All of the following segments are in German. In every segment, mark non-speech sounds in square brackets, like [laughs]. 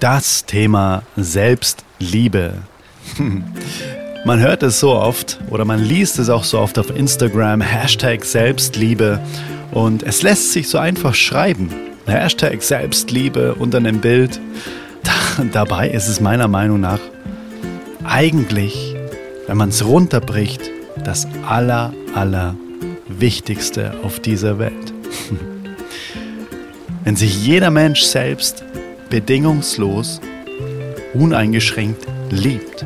Das Thema Selbstliebe. [laughs] Man hört es so oft oder man liest es auch so oft auf Instagram, Hashtag Selbstliebe. Und es lässt sich so einfach schreiben. Hashtag Selbstliebe unter einem Bild. [laughs] Dabei ist es meiner Meinung nach eigentlich, wenn man es runterbricht, das aller, aller Wichtigste auf dieser Welt. [laughs] Wenn sich jeder Mensch selbst bedingungslos, uneingeschränkt liebt,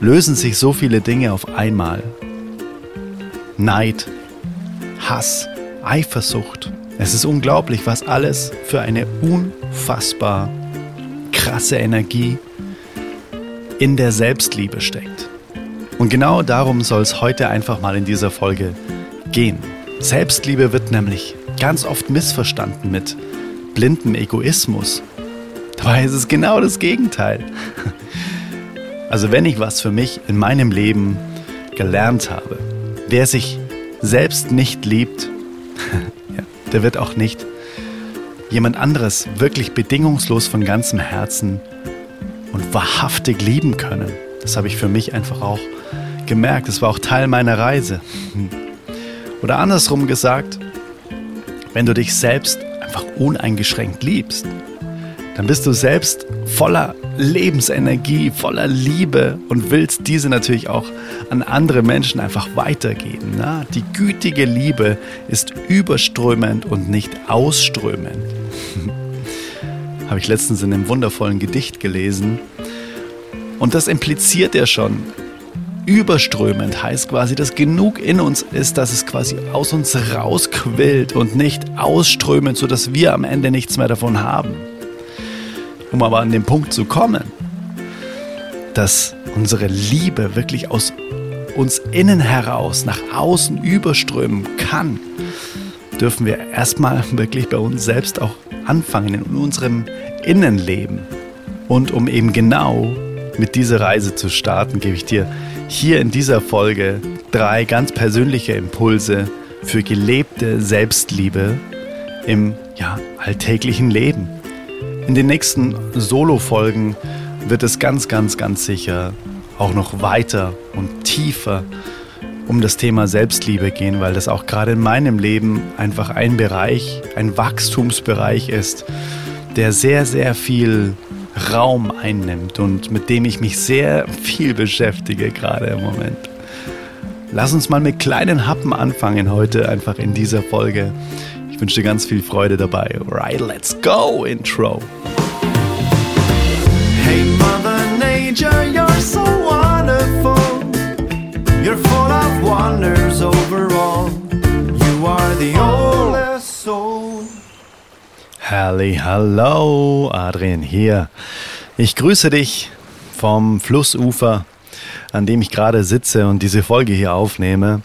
lösen sich so viele Dinge auf einmal. Neid, Hass, Eifersucht. Es ist unglaublich, was alles für eine unfassbar krasse Energie in der Selbstliebe steckt. Und genau darum soll es heute einfach mal in dieser Folge gehen. Selbstliebe wird nämlich ganz oft missverstanden mit blindem Egoismus. Dabei ist es genau das Gegenteil. Also wenn ich was für mich in meinem Leben gelernt habe, wer sich selbst nicht liebt, [laughs] der wird auch nicht jemand anderes wirklich bedingungslos von ganzem Herzen und wahrhaftig lieben können. Das habe ich für mich einfach auch gemerkt. Das war auch Teil meiner Reise. Oder andersrum gesagt, wenn du dich selbst einfach uneingeschränkt liebst, dann bist du selbst voller Lebensenergie, voller Liebe und willst diese natürlich auch an andere Menschen einfach weitergeben. Na? Die gütige Liebe ist überströmend und nicht ausströmend. [laughs] Habe ich letztens in einem wundervollen Gedicht gelesen. Und das impliziert ja schon, überströmend heißt quasi, dass genug in uns ist, dass es quasi aus uns rausquillt und nicht ausströmend, sodass wir am Ende nichts mehr davon haben. Um aber an den Punkt zu kommen, dass unsere Liebe wirklich aus uns innen heraus nach außen überströmen kann, dürfen wir erstmal wirklich bei uns selbst auch anfangen in unserem Innenleben. Und um eben genau mit dieser Reise zu starten, gebe ich dir hier in dieser Folge drei ganz persönliche Impulse für gelebte Selbstliebe im ja, alltäglichen Leben. In den nächsten Solo-Folgen wird es ganz, ganz, ganz sicher auch noch weiter und tiefer um das Thema Selbstliebe gehen, weil das auch gerade in meinem Leben einfach ein Bereich, ein Wachstumsbereich ist, der sehr, sehr viel Raum einnimmt und mit dem ich mich sehr viel beschäftige gerade im Moment. Lass uns mal mit kleinen Happen anfangen heute einfach in dieser Folge. Ich wünsche dir ganz viel Freude dabei. Right, let's go, Intro. Hey Mother Nature, Halli, hallo, Adrian hier. Ich grüße dich vom Flussufer, an dem ich gerade sitze und diese Folge hier aufnehme.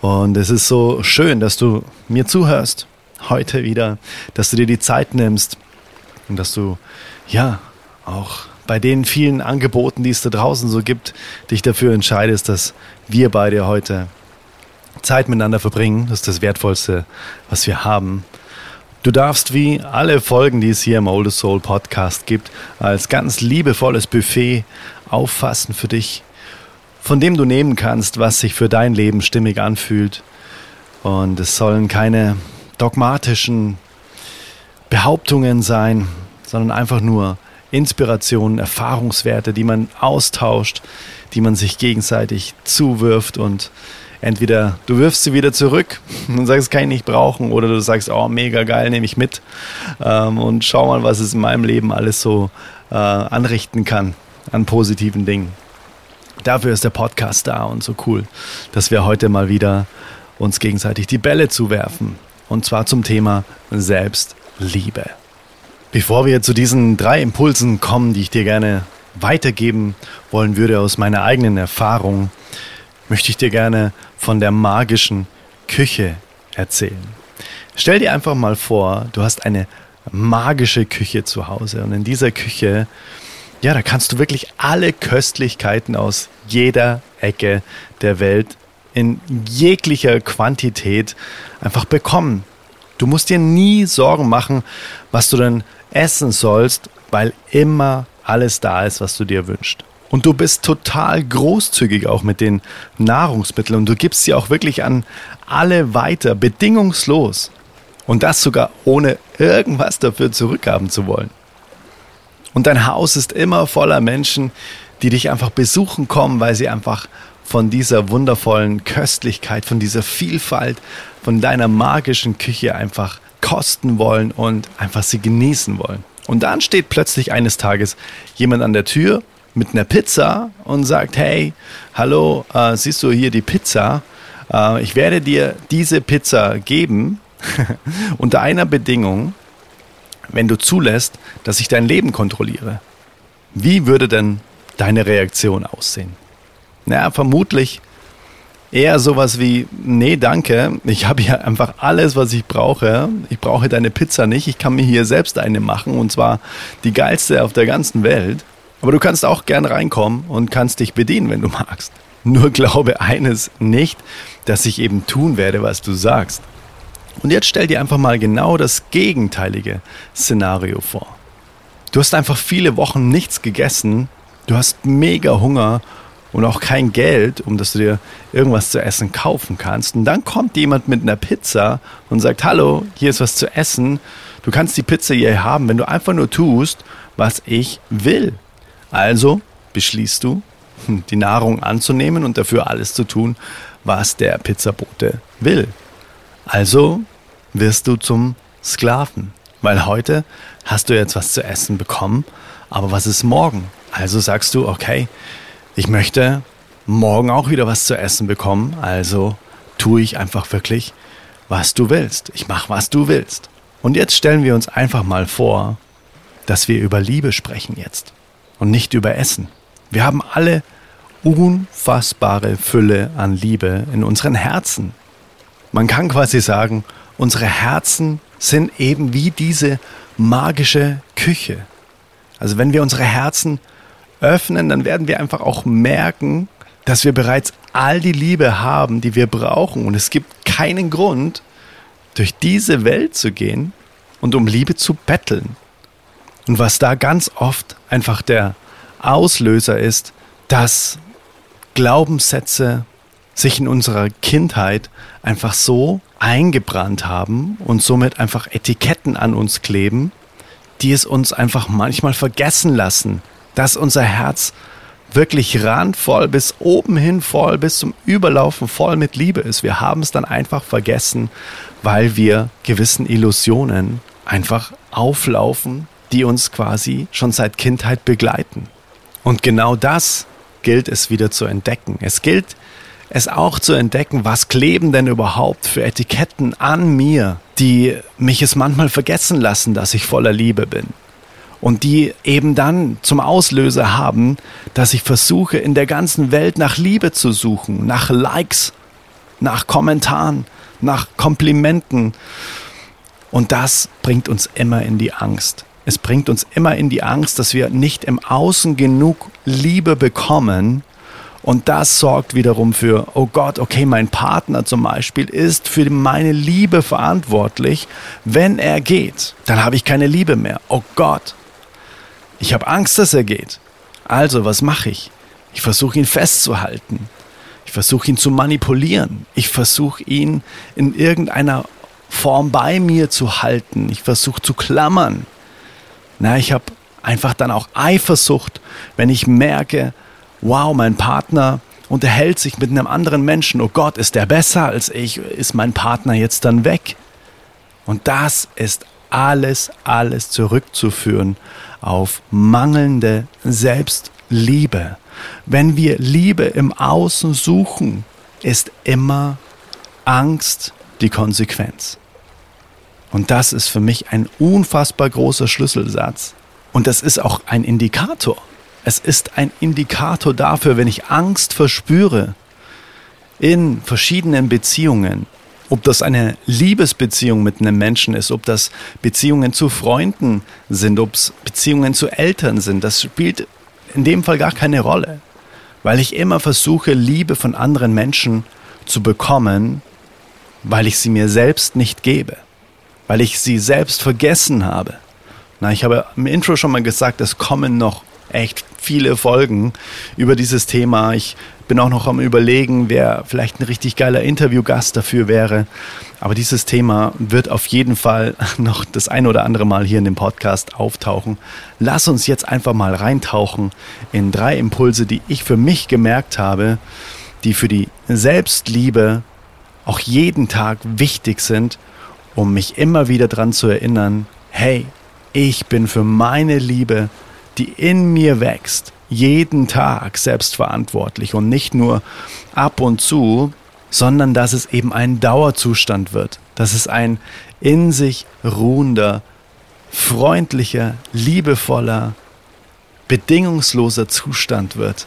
Und es ist so schön, dass du mir zuhörst heute wieder, dass du dir die Zeit nimmst und dass du, ja, auch bei den vielen Angeboten, die es da draußen so gibt, dich dafür entscheidest, dass wir beide heute Zeit miteinander verbringen. Das ist das Wertvollste, was wir haben. Du darfst wie alle Folgen, die es hier im Oldest Soul Podcast gibt, als ganz liebevolles Buffet auffassen für dich, von dem du nehmen kannst, was sich für dein Leben stimmig anfühlt. Und es sollen keine dogmatischen Behauptungen sein, sondern einfach nur Inspirationen, Erfahrungswerte, die man austauscht, die man sich gegenseitig zuwirft und entweder du wirfst sie wieder zurück [laughs] und sagst, kann ich nicht brauchen, oder du sagst, oh, mega geil, nehme ich mit ähm, und schau mal, was es in meinem Leben alles so äh, anrichten kann an positiven Dingen. Dafür ist der Podcast da und so cool, dass wir heute mal wieder uns gegenseitig die Bälle zuwerfen. Und zwar zum Thema Selbstliebe. Bevor wir zu diesen drei Impulsen kommen, die ich dir gerne weitergeben wollen würde aus meiner eigenen Erfahrung, möchte ich dir gerne von der magischen Küche erzählen. Stell dir einfach mal vor, du hast eine magische Küche zu Hause und in dieser Küche, ja, da kannst du wirklich alle Köstlichkeiten aus jeder Ecke der Welt in jeglicher Quantität einfach bekommen. Du musst dir nie Sorgen machen, was du denn essen sollst, weil immer alles da ist, was du dir wünschst. Und du bist total großzügig auch mit den Nahrungsmitteln und du gibst sie auch wirklich an alle weiter, bedingungslos. Und das sogar ohne irgendwas dafür zurückhaben zu wollen. Und dein Haus ist immer voller Menschen, die dich einfach besuchen kommen, weil sie einfach von dieser wundervollen Köstlichkeit, von dieser Vielfalt, von deiner magischen Küche einfach kosten wollen und einfach sie genießen wollen. Und dann steht plötzlich eines Tages jemand an der Tür mit einer Pizza und sagt, hey, hallo, äh, siehst du hier die Pizza? Äh, ich werde dir diese Pizza geben [laughs] unter einer Bedingung, wenn du zulässt, dass ich dein Leben kontrolliere. Wie würde denn deine Reaktion aussehen? Na, vermutlich eher sowas wie, nee, danke, ich habe hier einfach alles, was ich brauche. Ich brauche deine Pizza nicht, ich kann mir hier selbst eine machen und zwar die geilste auf der ganzen Welt. Aber du kannst auch gern reinkommen und kannst dich bedienen, wenn du [laughs] magst. Nur glaube eines nicht, dass ich eben tun werde, was du sagst. Und jetzt stell dir einfach mal genau das gegenteilige Szenario vor. Du hast einfach viele Wochen nichts gegessen, du hast mega Hunger und auch kein Geld, um dass du dir irgendwas zu essen kaufen kannst. Und dann kommt jemand mit einer Pizza und sagt, hallo, hier ist was zu essen. Du kannst die Pizza hier haben, wenn du einfach nur tust, was ich will. Also beschließt du, [laughs] die Nahrung anzunehmen und dafür alles zu tun, was der Pizzabote will. Also wirst du zum Sklaven, weil heute hast du jetzt was zu essen bekommen, aber was ist morgen? Also sagst du, okay, ich möchte morgen auch wieder was zu essen bekommen, also tue ich einfach wirklich, was du willst. Ich mache, was du willst. Und jetzt stellen wir uns einfach mal vor, dass wir über Liebe sprechen jetzt und nicht über Essen. Wir haben alle unfassbare Fülle an Liebe in unseren Herzen. Man kann quasi sagen, unsere Herzen sind eben wie diese magische Küche. Also wenn wir unsere Herzen öffnen, dann werden wir einfach auch merken, dass wir bereits all die Liebe haben, die wir brauchen. Und es gibt keinen Grund, durch diese Welt zu gehen und um Liebe zu betteln. Und was da ganz oft einfach der Auslöser ist, dass Glaubenssätze sich in unserer Kindheit einfach so eingebrannt haben und somit einfach Etiketten an uns kleben, die es uns einfach manchmal vergessen lassen, dass unser Herz wirklich randvoll bis oben hin voll, bis zum Überlaufen voll mit Liebe ist. Wir haben es dann einfach vergessen, weil wir gewissen Illusionen einfach auflaufen, die uns quasi schon seit Kindheit begleiten. Und genau das gilt es wieder zu entdecken. Es gilt es auch zu entdecken, was kleben denn überhaupt für Etiketten an mir, die mich es manchmal vergessen lassen, dass ich voller Liebe bin. Und die eben dann zum Auslöser haben, dass ich versuche, in der ganzen Welt nach Liebe zu suchen, nach Likes, nach Kommentaren, nach Komplimenten. Und das bringt uns immer in die Angst. Es bringt uns immer in die Angst, dass wir nicht im Außen genug Liebe bekommen. Und das sorgt wiederum für, oh Gott, okay, mein Partner zum Beispiel ist für meine Liebe verantwortlich. Wenn er geht, dann habe ich keine Liebe mehr. Oh Gott, ich habe Angst, dass er geht. Also, was mache ich? Ich versuche ihn festzuhalten. Ich versuche ihn zu manipulieren. Ich versuche ihn in irgendeiner Form bei mir zu halten. Ich versuche zu klammern. Na, ich habe einfach dann auch Eifersucht, wenn ich merke, wow, mein Partner unterhält sich mit einem anderen Menschen. Oh Gott, ist der besser als ich? Ist mein Partner jetzt dann weg? Und das ist alles, alles zurückzuführen auf mangelnde Selbstliebe. Wenn wir Liebe im Außen suchen, ist immer Angst die Konsequenz. Und das ist für mich ein unfassbar großer Schlüsselsatz. Und das ist auch ein Indikator. Es ist ein Indikator dafür, wenn ich Angst verspüre in verschiedenen Beziehungen, ob das eine Liebesbeziehung mit einem Menschen ist, ob das Beziehungen zu Freunden sind, ob es Beziehungen zu Eltern sind, das spielt in dem Fall gar keine Rolle, weil ich immer versuche, Liebe von anderen Menschen zu bekommen, weil ich sie mir selbst nicht gebe weil ich sie selbst vergessen habe, Na, ich habe im Intro schon mal gesagt, es kommen noch echt viele Folgen über dieses Thema. Ich bin auch noch am Überlegen, wer vielleicht ein richtig geiler Interviewgast dafür wäre. Aber dieses Thema wird auf jeden Fall [laughs] noch das ein oder andere Mal hier in dem Podcast auftauchen. Lass uns jetzt einfach mal reintauchen in drei Impulse, die ich für mich gemerkt habe, die für die Selbstliebe auch jeden Tag wichtig sind, um mich immer wieder daran zu erinnern, hey, ich bin für meine Liebe, die in mir wächst, jeden Tag selbstverantwortlich und nicht nur ab und zu, sondern dass es eben ein Dauerzustand wird, dass es ein in sich ruhender, freundlicher, liebevoller, bedingungsloser Zustand wird,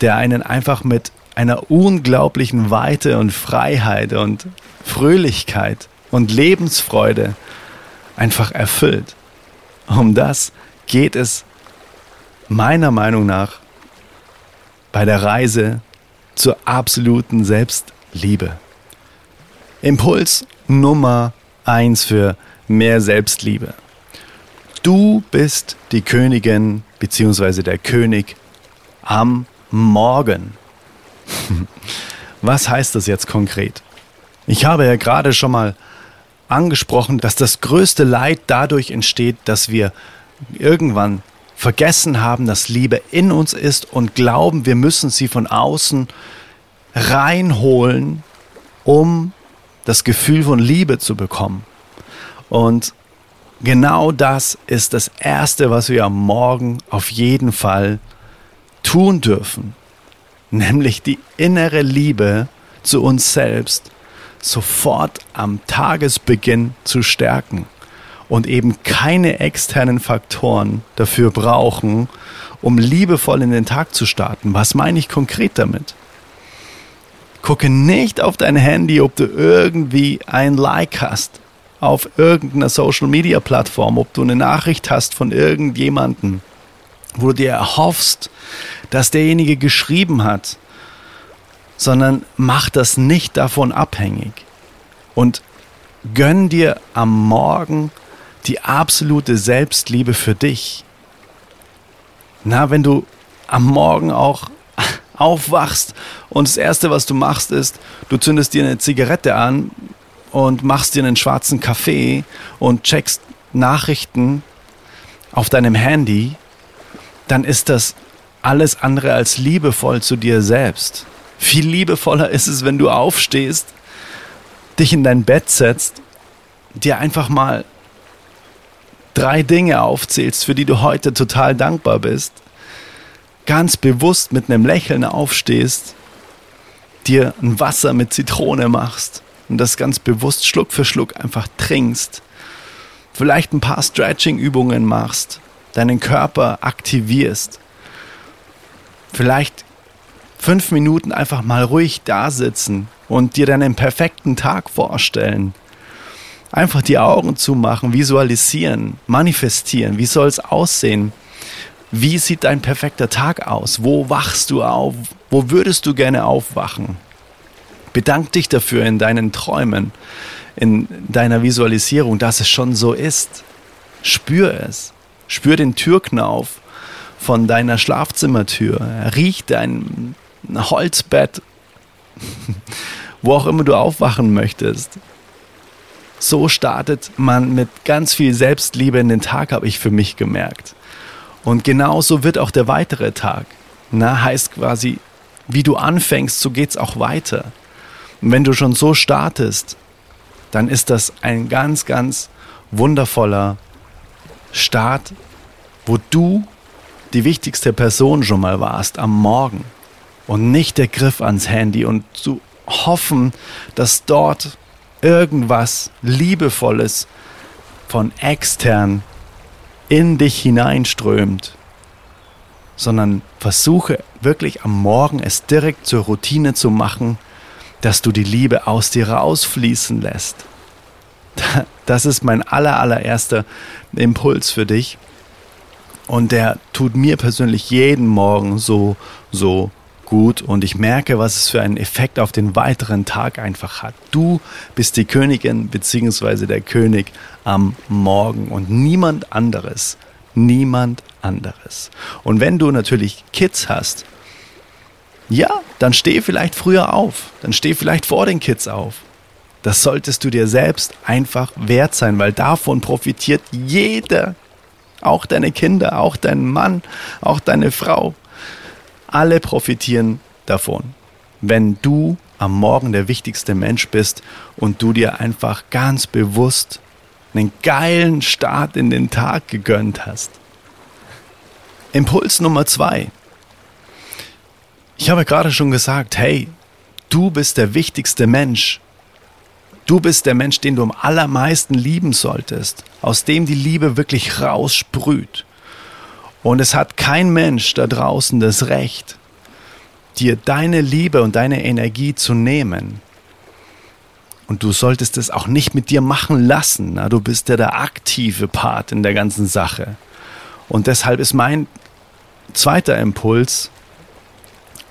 der einen einfach mit einer unglaublichen Weite und Freiheit und Fröhlichkeit und Lebensfreude einfach erfüllt. Um das geht es meiner Meinung nach bei der Reise zur absoluten Selbstliebe. Impuls Nummer eins für mehr Selbstliebe. Du bist die Königin bzw. der König am Morgen. [laughs] Was heißt das jetzt konkret? Ich habe ja gerade schon mal angesprochen, dass das größte Leid dadurch entsteht, dass wir irgendwann vergessen haben, dass Liebe in uns ist und glauben, wir müssen sie von außen reinholen, um das Gefühl von Liebe zu bekommen. Und genau das ist das Erste, was wir am Morgen auf jeden Fall tun dürfen, nämlich die innere Liebe zu uns selbst sofort am Tagesbeginn zu stärken und eben keine externen Faktoren dafür brauchen, um liebevoll in den Tag zu starten. Was meine ich konkret damit? Gucke nicht auf dein Handy, ob du irgendwie ein Like hast auf irgendeiner Social Media Plattform, ob du eine Nachricht hast von irgendjemandem, wo du dir erhoffst, dass derjenige geschrieben hat, sondern mach das nicht davon abhängig. Und gönn dir am Morgen die absolute Selbstliebe für dich. Na, wenn du am Morgen auch [laughs] aufwachst und das Erste, was du machst, ist, du zündest dir eine Zigarette an und machst dir einen schwarzen Kaffee und checkst Nachrichten auf deinem Handy, dann ist das alles andere als liebevoll zu dir selbst. Viel liebevoller ist es, wenn du aufstehst, dich in dein Bett setzt, dir einfach mal drei Dinge aufzählst, für die du heute total dankbar bist, ganz bewusst mit einem Lächeln aufstehst, dir ein Wasser mit Zitrone machst und das ganz bewusst Schluck für Schluck einfach trinkst, vielleicht ein paar Stretching-Übungen machst, deinen Körper aktivierst, vielleicht fünf Minuten einfach mal ruhig da sitzen und dir deinen perfekten Tag vorstellen Einfach die Augen zumachen, visualisieren, manifestieren. Wie soll es aussehen? Wie sieht dein perfekter Tag aus? Wo wachst du auf? Wo würdest du gerne aufwachen? Bedank dich dafür in deinen Träumen, in deiner Visualisierung, dass es schon so ist. Spür es. Spür den Türknauf von deiner Schlafzimmertür. Riech dein Holzbett, [laughs] wo auch immer du aufwachen möchtest. So startet man mit ganz viel Selbstliebe in den Tag, habe ich für mich gemerkt. Und genauso wird auch der weitere Tag. Na, heißt quasi, wie du anfängst, so geht es auch weiter. Und wenn du schon so startest, dann ist das ein ganz, ganz wundervoller Start, wo du die wichtigste Person schon mal warst am Morgen und nicht der Griff ans Handy und zu hoffen, dass dort irgendwas Liebevolles von extern in dich hineinströmt, sondern versuche wirklich am Morgen es direkt zur Routine zu machen, dass du die Liebe aus dir rausfließen lässt. [laughs] Das ist mein aller, allererster Impuls für dich. Und der tut mir persönlich jeden Morgen so, so gut und ich merke, was es für einen Effekt auf den weiteren Tag einfach hat. Du bist die Königin bzw. der König am Morgen und niemand anderes. Niemand anderes. Und wenn du natürlich Kids hast, ja, dann steh vielleicht früher auf. Dann steh vielleicht vor den Kids auf. Das solltest du dir selbst einfach wert sein, weil davon profitiert jeder. Auch deine Kinder, auch dein Mann, auch deine Frau. Alle profitieren davon, wenn du am Morgen der wichtigste Mensch bist und du dir einfach ganz bewusst einen geilen Start in den Tag gegönnt hast. Impuls Nummer zwei. Ich habe gerade schon gesagt, hey, du bist der wichtigste Mensch. Du bist der Mensch, den du am allermeisten lieben solltest, aus dem die Liebe wirklich raussprüht. Und es hat kein Mensch da draußen das Recht, dir deine Liebe und deine Energie zu nehmen. Und du solltest es auch nicht mit dir machen lassen. Na, du bist ja der aktive Part in der ganzen Sache. Und deshalb ist mein zweiter Impuls,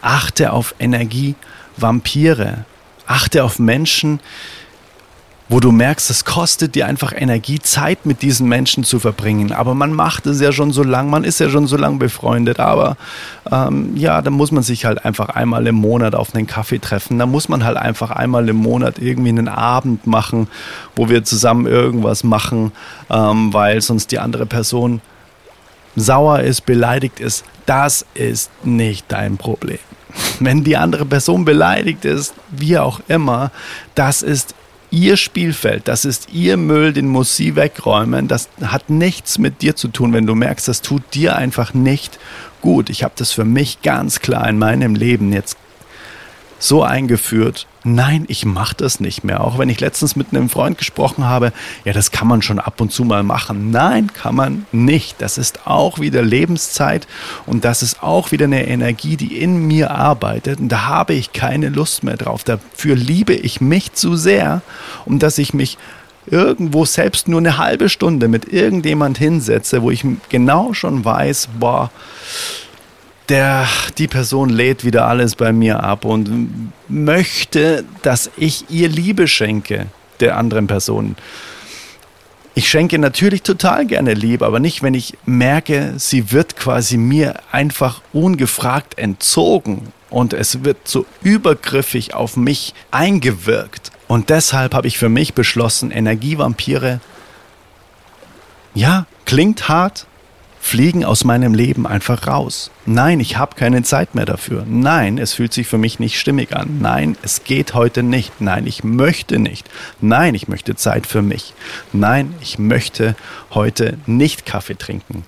achte auf Energievampire. Achte auf Menschen, wo du merkst, es kostet dir einfach Energie, Zeit mit diesen Menschen zu verbringen. Aber man macht es ja schon so lang, man ist ja schon so lang befreundet. Aber ähm, ja, da muss man sich halt einfach einmal im Monat auf einen Kaffee treffen. Da muss man halt einfach einmal im Monat irgendwie einen Abend machen, wo wir zusammen irgendwas machen, ähm, weil sonst die andere Person sauer ist, beleidigt ist. Das ist nicht dein Problem. [laughs] Wenn die andere Person beleidigt ist, wie auch immer, das ist ihr Spielfeld, das ist ihr Müll, den muss sie wegräumen. Das hat nichts mit dir zu tun, wenn du merkst, das tut dir einfach nicht gut. Ich habe das für mich ganz klar in meinem Leben jetzt so eingeführt, nein, ich mache das nicht mehr. Auch wenn ich letztens mit einem Freund gesprochen habe, ja, das kann man schon ab und zu mal machen. Nein, kann man nicht. Das ist auch wieder Lebenszeit und das ist auch wieder eine Energie, die in mir arbeitet. Und da habe ich keine Lust mehr drauf. Dafür liebe ich mich zu sehr, um dass ich mich irgendwo selbst nur eine halbe Stunde mit irgendjemand hinsetze, wo ich genau schon weiß, boah, der, die Person lädt wieder alles bei mir ab und möchte, dass ich ihr Liebe schenke, der anderen Person. Ich schenke natürlich total gerne Liebe, aber nicht, wenn ich merke, sie wird quasi mir einfach ungefragt entzogen und es wird so übergriffig auf mich eingewirkt. Und deshalb habe ich für mich beschlossen, Energievampire, ja, klingt hart, fliegen aus meinem Leben einfach raus. Nein, ich habe keine Zeit mehr dafür. Nein, es fühlt sich für mich nicht stimmig an. Nein, es geht heute nicht. Nein, ich möchte nicht. Nein, ich möchte Zeit für mich. Nein, ich möchte heute nicht Kaffee trinken.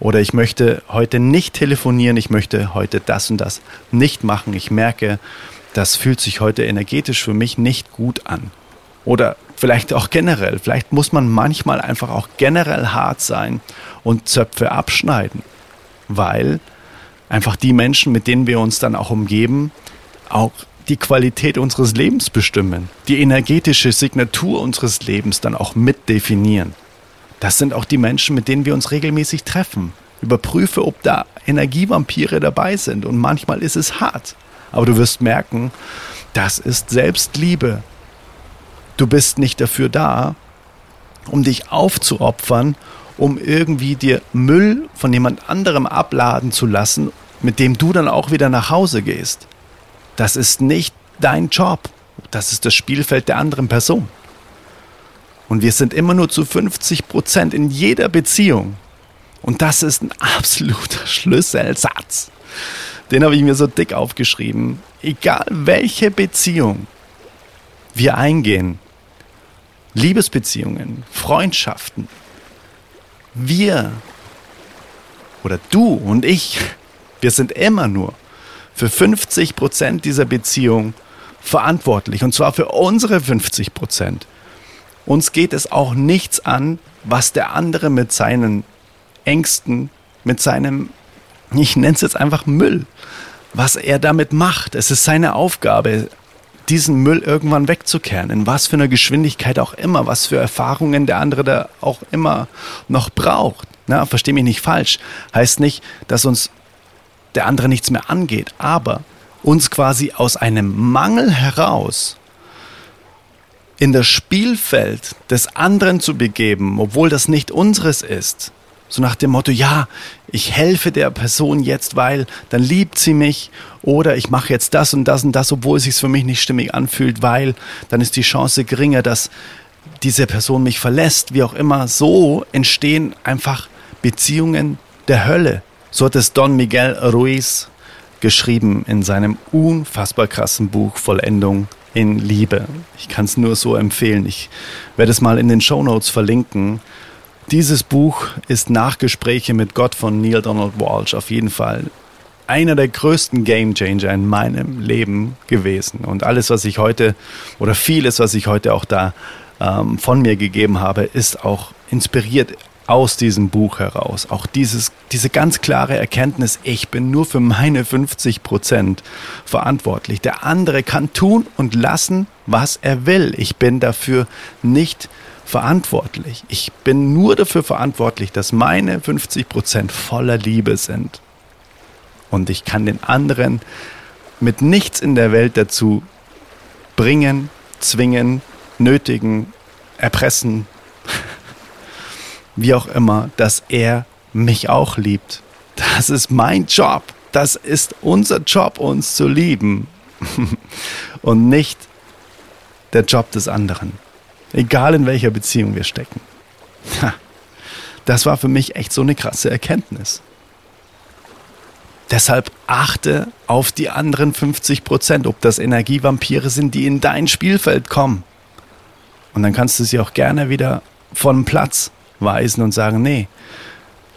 Oder ich möchte heute nicht telefonieren. Ich möchte heute das und das nicht machen. Ich merke, das fühlt sich heute energetisch für mich nicht gut an. Oder vielleicht auch generell. Vielleicht muss man manchmal einfach auch generell hart sein und Zöpfe abschneiden, weil einfach die Menschen, mit denen wir uns dann auch umgeben, auch die Qualität unseres Lebens bestimmen, die energetische Signatur unseres Lebens dann auch mitdefinieren. Das sind auch die Menschen, mit denen wir uns regelmäßig treffen. Überprüfe, ob da Energievampire dabei sind und manchmal ist es hart. Aber du wirst merken, das ist Selbstliebe. Du bist nicht dafür da, um dich aufzuopfern, um irgendwie dir Müll von jemand anderem abladen zu lassen, mit dem du dann auch wieder nach Hause gehst. Das ist nicht dein Job. Das ist das Spielfeld der anderen Person. Und wir sind immer nur zu 50 Prozent in jeder Beziehung. Und das ist ein absoluter [laughs] Schlüsselsatz. Den habe ich mir so dick aufgeschrieben. Egal welche Beziehung wir eingehen, Liebesbeziehungen, Freundschaften. Wir oder du und ich, wir sind immer nur für 50 Prozent dieser Beziehung verantwortlich und zwar für unsere 50 Prozent. Uns geht es auch nichts an, was der andere mit seinen Ängsten, mit seinem, ich nenne es jetzt einfach Müll, was er damit macht. Es ist seine Aufgabe, diesen Müll irgendwann wegzukehren, in was für einer Geschwindigkeit auch immer, was für Erfahrungen der andere da auch immer noch braucht. Na, versteh mich nicht falsch. Heißt nicht, dass uns der andere nichts mehr angeht, aber uns quasi aus einem Mangel heraus in das Spielfeld des anderen zu begeben, obwohl das nicht unseres ist. So nach dem Motto, ja, ich helfe der Person jetzt, weil dann liebt sie mich oder ich mache jetzt das und das und das, obwohl es sich für mich nicht stimmig anfühlt, weil dann ist die Chance geringer, dass diese Person mich verlässt, wie auch immer. So entstehen einfach Beziehungen der Hölle. So hat es Don Miguel Ruiz geschrieben in seinem unfassbar krassen Buch Vollendung in Liebe. Ich kann es nur so empfehlen. Ich werde es mal in den Show Notes verlinken. Dieses Buch ist Nachgespräche mit Gott von Neil Donald Walsh auf jeden Fall einer der größten Game Changer in meinem Leben gewesen. Und alles, was ich heute oder vieles, was ich heute auch da ähm, von mir gegeben habe, ist auch inspiriert aus diesem Buch heraus. Auch dieses, diese ganz klare Erkenntnis, ich bin nur für meine 50 Prozent verantwortlich. Der andere kann tun und lassen, was er will. Ich bin dafür nicht verantwortlich. Ich bin nur dafür verantwortlich, dass meine 50 Prozent voller Liebe sind. Und ich kann den anderen mit nichts in der Welt dazu bringen, zwingen, nötigen, erpressen, wie auch immer, dass er mich auch liebt. Das ist mein Job. Das ist unser Job, uns zu lieben. [laughs] Und nicht der Job des anderen. Egal in welcher Beziehung wir stecken. Das war für mich echt so eine krasse Erkenntnis. Deshalb achte auf die anderen 50 Prozent, ob das Energievampire sind, die in dein Spielfeld kommen. Und dann kannst du sie auch gerne wieder von Platz weisen und sagen, nee,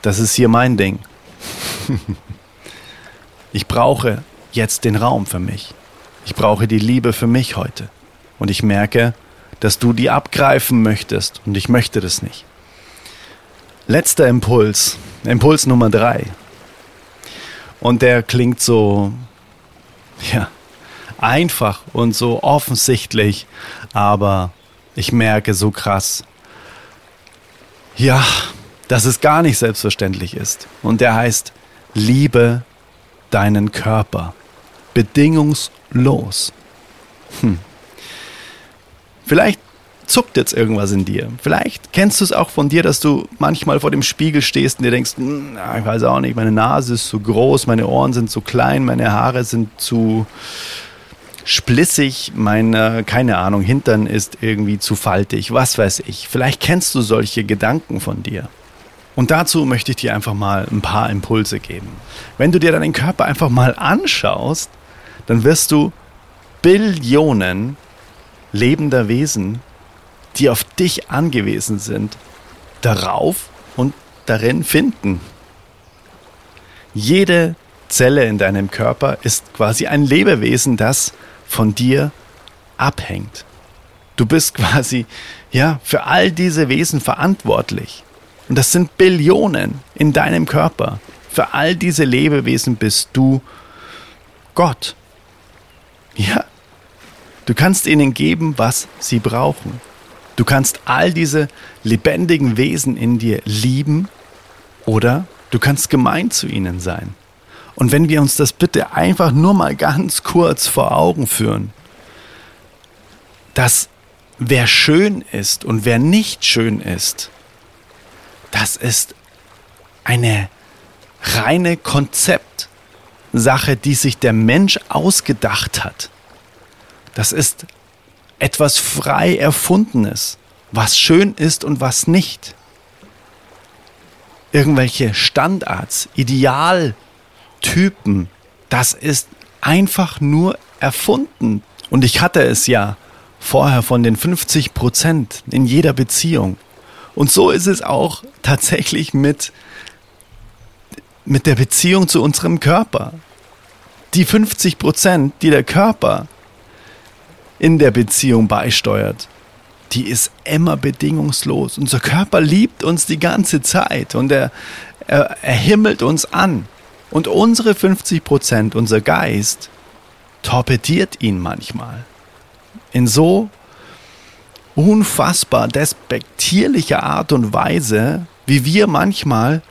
das ist hier mein Ding. [laughs] ich brauche jetzt den Raum für mich. Ich brauche die Liebe für mich heute. Und ich merke, dass du die abgreifen möchtest und ich möchte das nicht. Letzter Impuls, Impuls Nummer drei. Und der klingt so, ja, einfach und so offensichtlich, aber ich merke so krass, ja, dass es gar nicht selbstverständlich ist. Und der heißt, liebe deinen Körper. Bedingungslos. Hm. Vielleicht zuckt jetzt irgendwas in dir. Vielleicht kennst du es auch von dir, dass du manchmal vor dem Spiegel stehst und dir denkst, hm, ich weiß auch nicht, meine Nase ist zu groß, meine Ohren sind zu klein, meine Haare sind zu splissig, mein, keine Ahnung, Hintern ist irgendwie zu faltig, was weiß ich. Vielleicht kennst du solche Gedanken von dir. Und dazu möchte ich dir einfach mal ein paar Impulse geben. Wenn du dir deinen Körper einfach mal anschaust, dann wirst du Billionen lebender Wesen, die auf dich angewiesen sind, darauf und darin finden. Jede Zelle in deinem Körper ist quasi ein Lebewesen, das von dir abhängt. Du bist quasi, ja, für all diese Wesen verantwortlich. Und das sind Billionen in deinem Körper. Für all diese Lebewesen bist du Gott. Ja, du kannst ihnen geben, was sie brauchen. Du kannst all diese lebendigen Wesen in dir lieben oder du kannst gemein zu ihnen sein. Und wenn wir uns das bitte einfach nur mal ganz kurz vor Augen führen, dass wer schön ist und wer nicht schön ist, das ist eine reine Konzeptsache, die sich der Mensch ausgedacht hat. Das ist etwas frei erfundenes, was schön ist und was nicht. Irgendwelche Standards, Ideal, Typen, das ist einfach nur erfunden. Und ich hatte es ja vorher von den 50 Prozent in jeder Beziehung. Und so ist es auch tatsächlich mit, mit der Beziehung zu unserem Körper. Die 50 Prozent, die der Körper in der Beziehung beisteuert, die ist immer bedingungslos. Unser Körper liebt uns die ganze Zeit und er, er, er himmelt uns an. Und unsere 50 Prozent, unser Geist, torpediert ihn manchmal. In so unfassbar despektierlicher Art und Weise, wie wir manchmal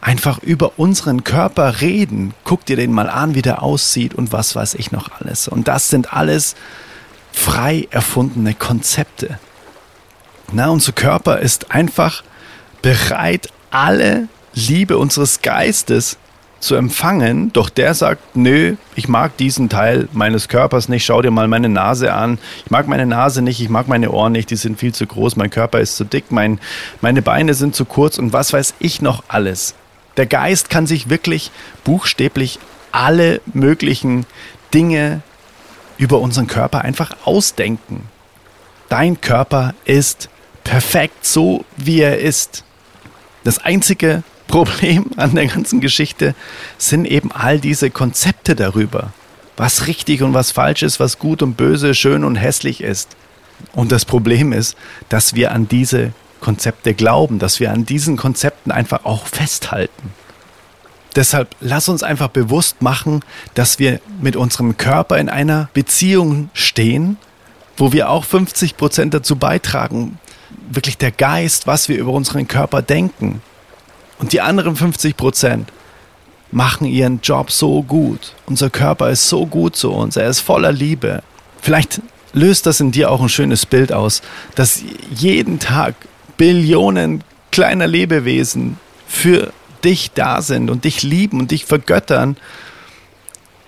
einfach über unseren Körper reden. Guck dir den mal an, wie der aussieht und was weiß ich noch alles. Und das sind alles frei erfundene Konzepte. Na, unser Körper ist einfach bereit, alle Liebe unseres Geistes zu empfangen, doch der sagt, nö, ich mag diesen Teil meines Körpers nicht, schau dir mal meine Nase an, ich mag meine Nase nicht, ich mag meine Ohren nicht, die sind viel zu groß, mein Körper ist zu dick, mein, meine Beine sind zu kurz und was weiß ich noch alles. Der Geist kann sich wirklich buchstäblich alle möglichen Dinge über unseren Körper einfach ausdenken. Dein Körper ist perfekt so, wie er ist. Das einzige Problem an der ganzen Geschichte sind eben all diese Konzepte darüber, was richtig und was falsch ist, was gut und böse, schön und hässlich ist. Und das Problem ist, dass wir an diese Konzepte glauben, dass wir an diesen Konzepten einfach auch festhalten. Deshalb lass uns einfach bewusst machen, dass wir mit unserem Körper in einer Beziehung stehen, wo wir auch 50 Prozent dazu beitragen, wirklich der Geist, was wir über unseren Körper denken. Und die anderen 50 Prozent machen ihren Job so gut. Unser Körper ist so gut zu uns. Er ist voller Liebe. Vielleicht löst das in dir auch ein schönes Bild aus, dass jeden Tag Billionen kleiner Lebewesen für dich da sind und dich lieben und dich vergöttern.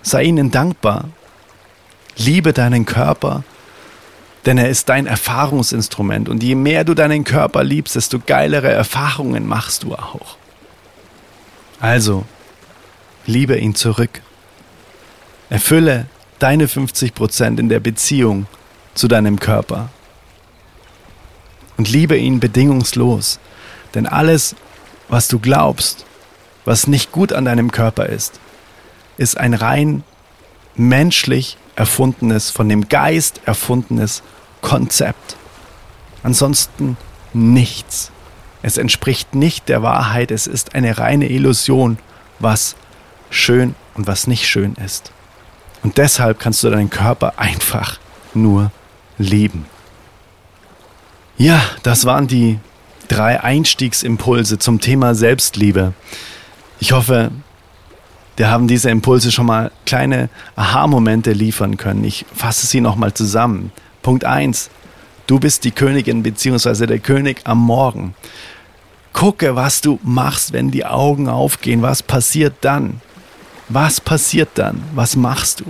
Sei ihnen dankbar. Liebe deinen Körper, denn er ist dein Erfahrungsinstrument. Und je mehr du deinen Körper liebst, desto geilere Erfahrungen machst du auch. Also, liebe ihn zurück. Erfülle deine 50 Prozent in der Beziehung zu deinem Körper. Und liebe ihn bedingungslos. Denn alles, was du glaubst, was nicht gut an deinem Körper ist, ist ein rein menschlich erfundenes, von dem Geist erfundenes Konzept. Ansonsten nichts. Es entspricht nicht der Wahrheit, es ist eine reine Illusion, was schön und was nicht schön ist. Und deshalb kannst du deinen Körper einfach nur lieben. Ja, das waren die drei Einstiegsimpulse zum Thema Selbstliebe. Ich hoffe, dir haben diese Impulse schon mal kleine Aha-Momente liefern können. Ich fasse sie nochmal zusammen. Punkt 1. Du bist die Königin bzw. der König am Morgen. Gucke, was du machst, wenn die Augen aufgehen. Was passiert dann? Was passiert dann? Was machst du?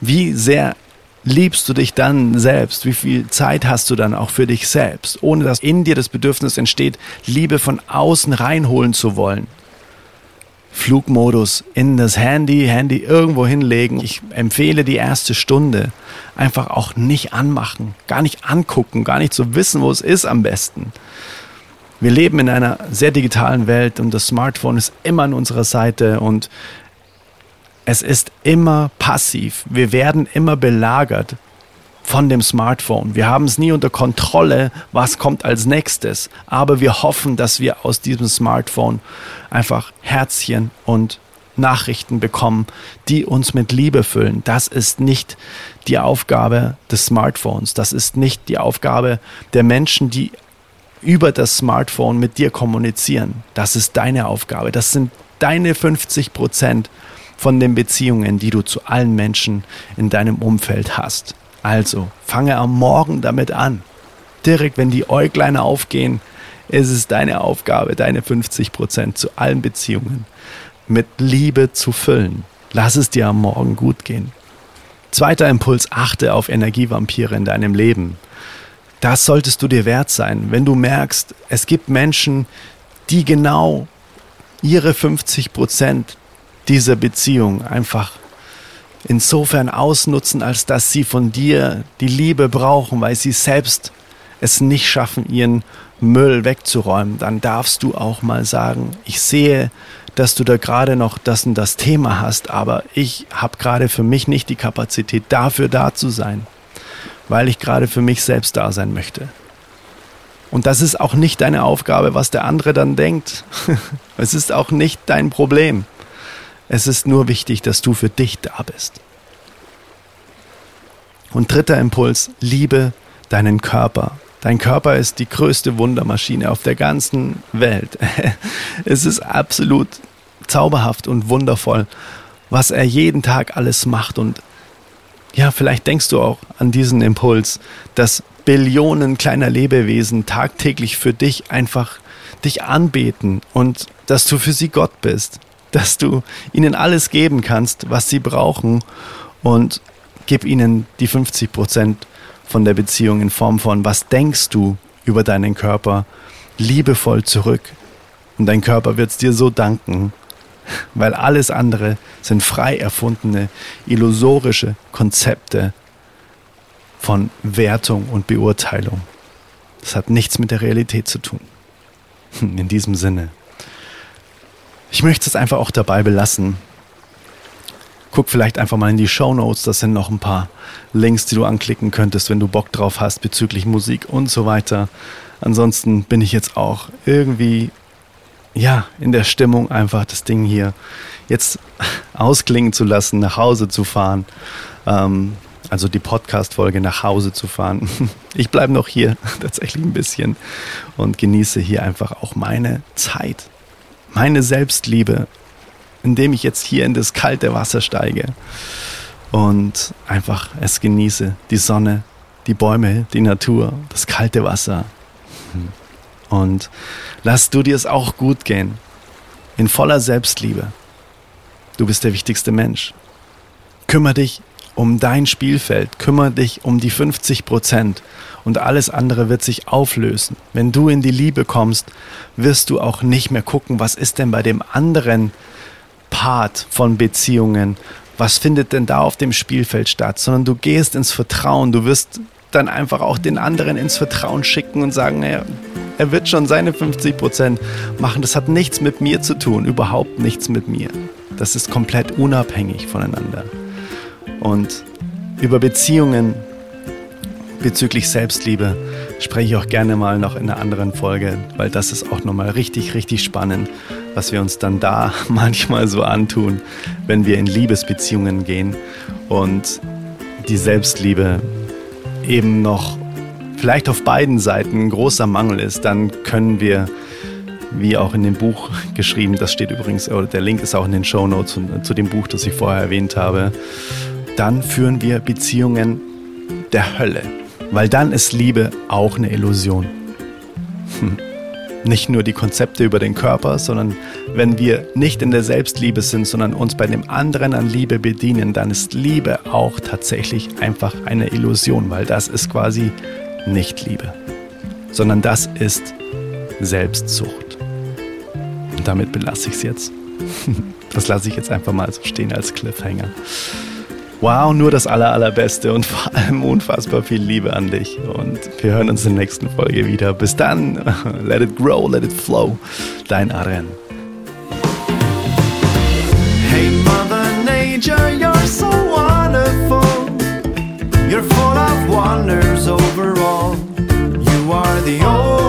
Wie sehr liebst du dich dann selbst? Wie viel Zeit hast du dann auch für dich selbst, ohne dass in dir das Bedürfnis entsteht, Liebe von außen reinholen zu wollen? Flugmodus in das Handy, Handy irgendwo hinlegen. Ich empfehle die erste Stunde einfach auch nicht anmachen, gar nicht angucken, gar nicht zu wissen, wo es ist am besten. Wir leben in einer sehr digitalen Welt und das Smartphone ist immer an unserer Seite und es ist immer passiv. Wir werden immer belagert von dem Smartphone. Wir haben es nie unter Kontrolle, was kommt als nächstes. Aber wir hoffen, dass wir aus diesem Smartphone einfach Herzchen und Nachrichten bekommen, die uns mit Liebe füllen. Das ist nicht die Aufgabe des Smartphones. Das ist nicht die Aufgabe der Menschen, die über das Smartphone mit dir kommunizieren. Das ist deine Aufgabe. Das sind deine 50 Prozent von den Beziehungen, die du zu allen Menschen in deinem Umfeld hast. Also fange am Morgen damit an. Direkt, wenn die Äuglein aufgehen, ist es deine Aufgabe, deine 50 Prozent zu allen Beziehungen mit Liebe zu füllen. Lass es dir am Morgen gut gehen. Zweiter Impuls, achte auf Energievampire in deinem Leben. Das solltest du dir wert sein, wenn du merkst, es gibt Menschen, die genau ihre 50 Prozent dieser Beziehung einfach insofern ausnutzen, als dass sie von dir die Liebe brauchen, weil sie selbst es nicht schaffen, ihren Müll wegzuräumen, dann darfst du auch mal sagen, ich sehe, dass du da gerade noch das und das Thema hast, aber ich habe gerade für mich nicht die Kapazität dafür da zu sein, weil ich gerade für mich selbst da sein möchte. Und das ist auch nicht deine Aufgabe, was der andere dann denkt. [laughs] es ist auch nicht dein Problem. Es ist nur wichtig, dass du für dich da bist. Und dritter Impuls, liebe deinen Körper. Dein Körper ist die größte Wundermaschine auf der ganzen Welt. [laughs] Es ist absolut zauberhaft und wundervoll, was er jeden Tag alles macht. Und ja, vielleicht denkst du auch an diesen Impuls, dass Billionen kleiner Lebewesen tagtäglich für dich einfach dich anbeten und dass du für sie Gott bist, dass du ihnen alles geben kannst, was sie brauchen und gib ihnen die 50 Prozent von der Beziehung in Form von, was denkst du über deinen Körper, liebevoll zurück. Und dein Körper wird es dir so danken, weil alles andere sind frei erfundene, illusorische Konzepte von Wertung und Beurteilung. Das hat nichts mit der Realität zu tun. In diesem Sinne. Ich möchte es einfach auch dabei belassen. Guck vielleicht einfach mal in die Show Notes. Das sind noch ein paar Links, die du anklicken könntest, wenn du Bock drauf hast bezüglich Musik und so weiter. Ansonsten bin ich jetzt auch irgendwie, ja, in der Stimmung einfach das Ding hier jetzt ausklingen zu lassen, nach Hause zu fahren. Ähm, also die Podcast-Folge nach Hause zu fahren. [laughs] Ich bleibe noch hier [laughs] tatsächlich ein bisschen und genieße hier einfach auch meine Zeit, meine Selbstliebe, indem ich jetzt hier in das kalte Wasser steige und einfach es genieße. Die Sonne, die Bäume, die Natur, das kalte Wasser. Und lass du dir es auch gut gehen. In voller Selbstliebe. Du bist der wichtigste Mensch. Kümmer dich um dein Spielfeld, kümmere dich um die 50 Prozent und alles andere wird sich auflösen. Wenn du in die Liebe kommst, wirst du auch nicht mehr gucken, was ist denn bei dem anderen Part von Beziehungen, was findet denn da auf dem Spielfeld statt, sondern du gehst ins Vertrauen, du wirst dann einfach auch den anderen ins Vertrauen schicken und sagen, naja, er wird schon seine 50 Prozent machen. Das hat nichts mit mir zu tun, überhaupt nichts mit mir. Das ist komplett unabhängig voneinander. Und über Beziehungen bezüglich Selbstliebe spreche ich auch gerne mal noch in einer anderen Folge, weil das ist auch nochmal richtig, richtig spannend, was wir uns dann da [laughs] manchmal so antun, wenn wir in Liebesbeziehungen gehen und die Selbstliebe eben noch vielleicht auf beiden Seiten ein großer Mangel ist, dann können wir, wie auch in dem Buch geschrieben, das steht übrigens, oder der Link ist auch in den Show Notes zu, zu dem Buch, das ich vorher erwähnt habe, dann führen wir Beziehungen der Hölle. Weil dann ist Liebe auch eine Illusion. Hm. Nicht nur die Konzepte über den Körper, sondern wenn wir nicht in der Selbstliebe sind, sondern uns bei dem anderen an Liebe bedienen, dann ist Liebe auch tatsächlich einfach eine Illusion, weil das ist quasi nicht Liebe, sondern das ist Selbstsucht. Und damit belasse ich es jetzt. [laughs] Das lasse ich jetzt einfach mal so stehen als Cliffhanger. Wow, nur das aller, allerbeste und vor allem unfassbar viel Liebe an dich. Und wir hören uns in der nächsten Folge wieder. Bis dann, [laughs] let it grow, let it flow. Dein Aren. Hey Mother Nature, you're so wonderful. You're full of wonders overall. You are the only